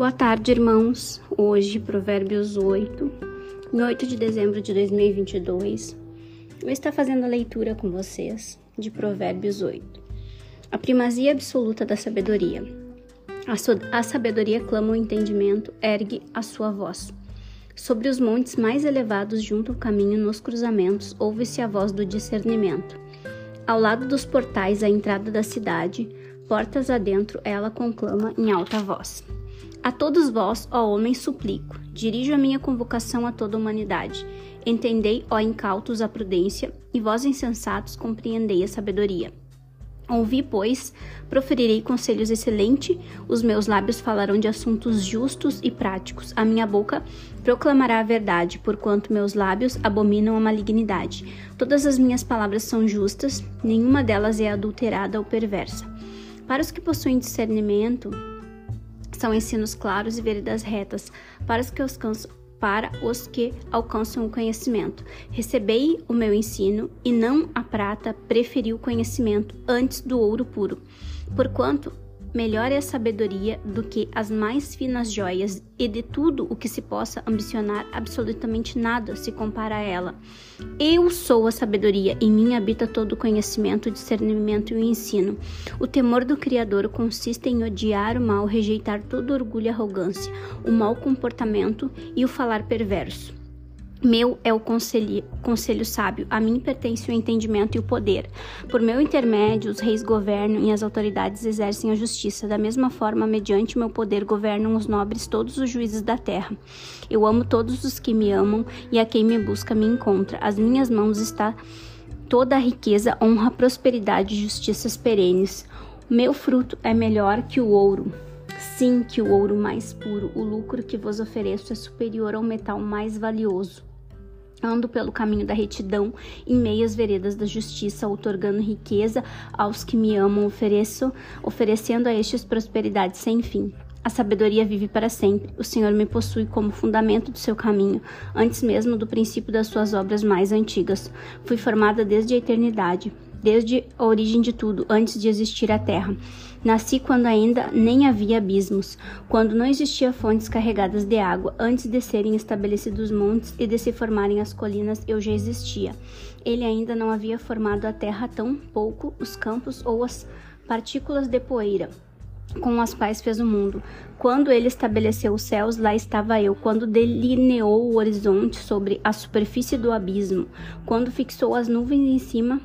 Boa tarde, irmãos. Hoje, Provérbios 8, em 8 de dezembro de 2022, eu estou fazendo a leitura com vocês de Provérbios 8. A primazia absoluta da sabedoria. A, so a sabedoria clama o entendimento, ergue a sua voz. Sobre os montes mais elevados, junto ao caminho, nos cruzamentos, ouve-se a voz do discernimento. Ao lado dos portais, à entrada da cidade, portas adentro, ela conclama em alta voz. A todos vós, ó homens, suplico, dirijo a minha convocação a toda a humanidade. Entendei, ó incautos, a prudência, e vós, insensatos, compreendei a sabedoria. Ouvi, pois, proferirei conselhos excelentes, os meus lábios falarão de assuntos justos e práticos, a minha boca proclamará a verdade, porquanto meus lábios abominam a malignidade. Todas as minhas palavras são justas, nenhuma delas é adulterada ou perversa. Para os que possuem discernimento, são ensinos claros e veredas retas para os que alcançam, para os que alcançam o conhecimento. Recebei o meu ensino, e não a prata, preferi o conhecimento antes do ouro puro. Porquanto Melhor é a sabedoria do que as mais finas joias, e de tudo o que se possa ambicionar, absolutamente nada se compara a ela. Eu sou a sabedoria, em mim habita todo o conhecimento, o discernimento e o ensino. O temor do Criador consiste em odiar o mal, rejeitar todo orgulho e arrogância, o mau comportamento e o falar perverso. Meu é o conselho, conselho sábio, a mim pertence o entendimento e o poder. Por meu intermédio, os reis governam e as autoridades exercem a justiça. Da mesma forma, mediante meu poder, governam os nobres todos os juízes da terra. Eu amo todos os que me amam e a quem me busca me encontra. As minhas mãos está toda a riqueza, honra, prosperidade e justiças perenes. Meu fruto é melhor que o ouro. Sim, que o ouro mais puro, o lucro que vos ofereço é superior ao metal mais valioso. Ando pelo caminho da retidão, em meias veredas da justiça, outorgando riqueza aos que me amam, ofereço, oferecendo a estes prosperidade sem fim. A sabedoria vive para sempre. O Senhor me possui como fundamento do seu caminho, antes mesmo do princípio das suas obras mais antigas. Fui formada desde a eternidade desde a origem de tudo, antes de existir a terra. Nasci quando ainda nem havia abismos, quando não existia fontes carregadas de água, antes de serem estabelecidos os montes e de se formarem as colinas, eu já existia. Ele ainda não havia formado a terra tão pouco os campos ou as partículas de poeira com as quais fez o mundo. Quando ele estabeleceu os céus, lá estava eu. Quando delineou o horizonte sobre a superfície do abismo, quando fixou as nuvens em cima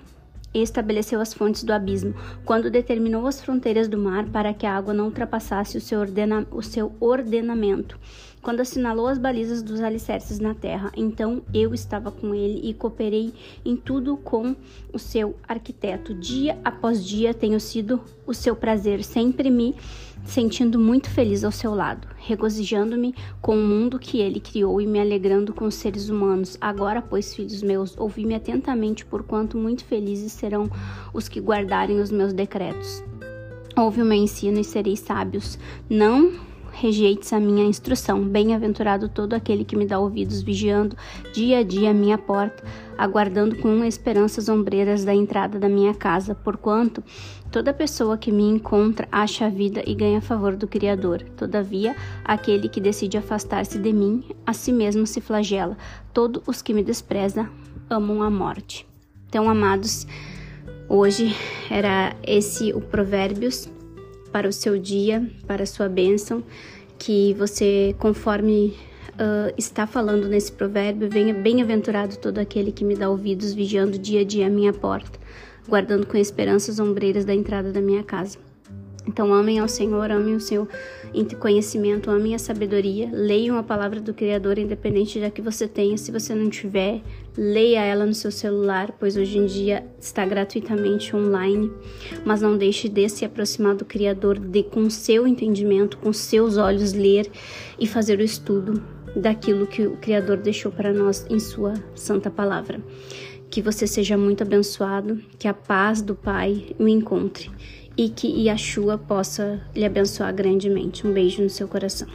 e estabeleceu as fontes do abismo, quando determinou as fronteiras do mar para que a água não ultrapassasse o seu, ordena o seu ordenamento, quando assinalou as balizas dos alicerces na terra. Então eu estava com ele e cooperei em tudo com o seu arquiteto. Dia após dia tenho sido o seu prazer, sempre me sentindo muito feliz ao seu lado, regozijando-me com o mundo que ele criou e me alegrando com os seres humanos. Agora, pois, filhos meus, ouvi-me atentamente, porquanto muito felizes serão os que guardarem os meus decretos. Ouve o meu ensino e sereis sábios. Não rejeites a minha instrução. Bem-aventurado todo aquele que me dá ouvidos, vigiando dia a dia a minha porta, aguardando com esperanças ombreiras da entrada da minha casa, porquanto toda pessoa que me encontra acha a vida e ganha favor do Criador. Todavia, aquele que decide afastar-se de mim, a si mesmo se flagela. Todos os que me desprezam amam a morte. Então, amados, hoje era esse o Provérbios para o seu dia, para a sua bênção, que você, conforme uh, está falando nesse provérbio, venha bem-aventurado todo aquele que me dá ouvidos, vigiando dia a dia a minha porta, guardando com esperança as ombreiras da entrada da minha casa. Então, amem ao Senhor, amem o seu conhecimento, amem a sabedoria, leiam a palavra do Criador, independente da que você tenha. Se você não tiver, leia ela no seu celular, pois hoje em dia está gratuitamente online. Mas não deixe de se aproximar do Criador, de com seu entendimento, com seus olhos, ler e fazer o estudo daquilo que o Criador deixou para nós em Sua Santa Palavra. Que você seja muito abençoado, que a paz do Pai o encontre e que Yeshua possa lhe abençoar grandemente. Um beijo no seu coração.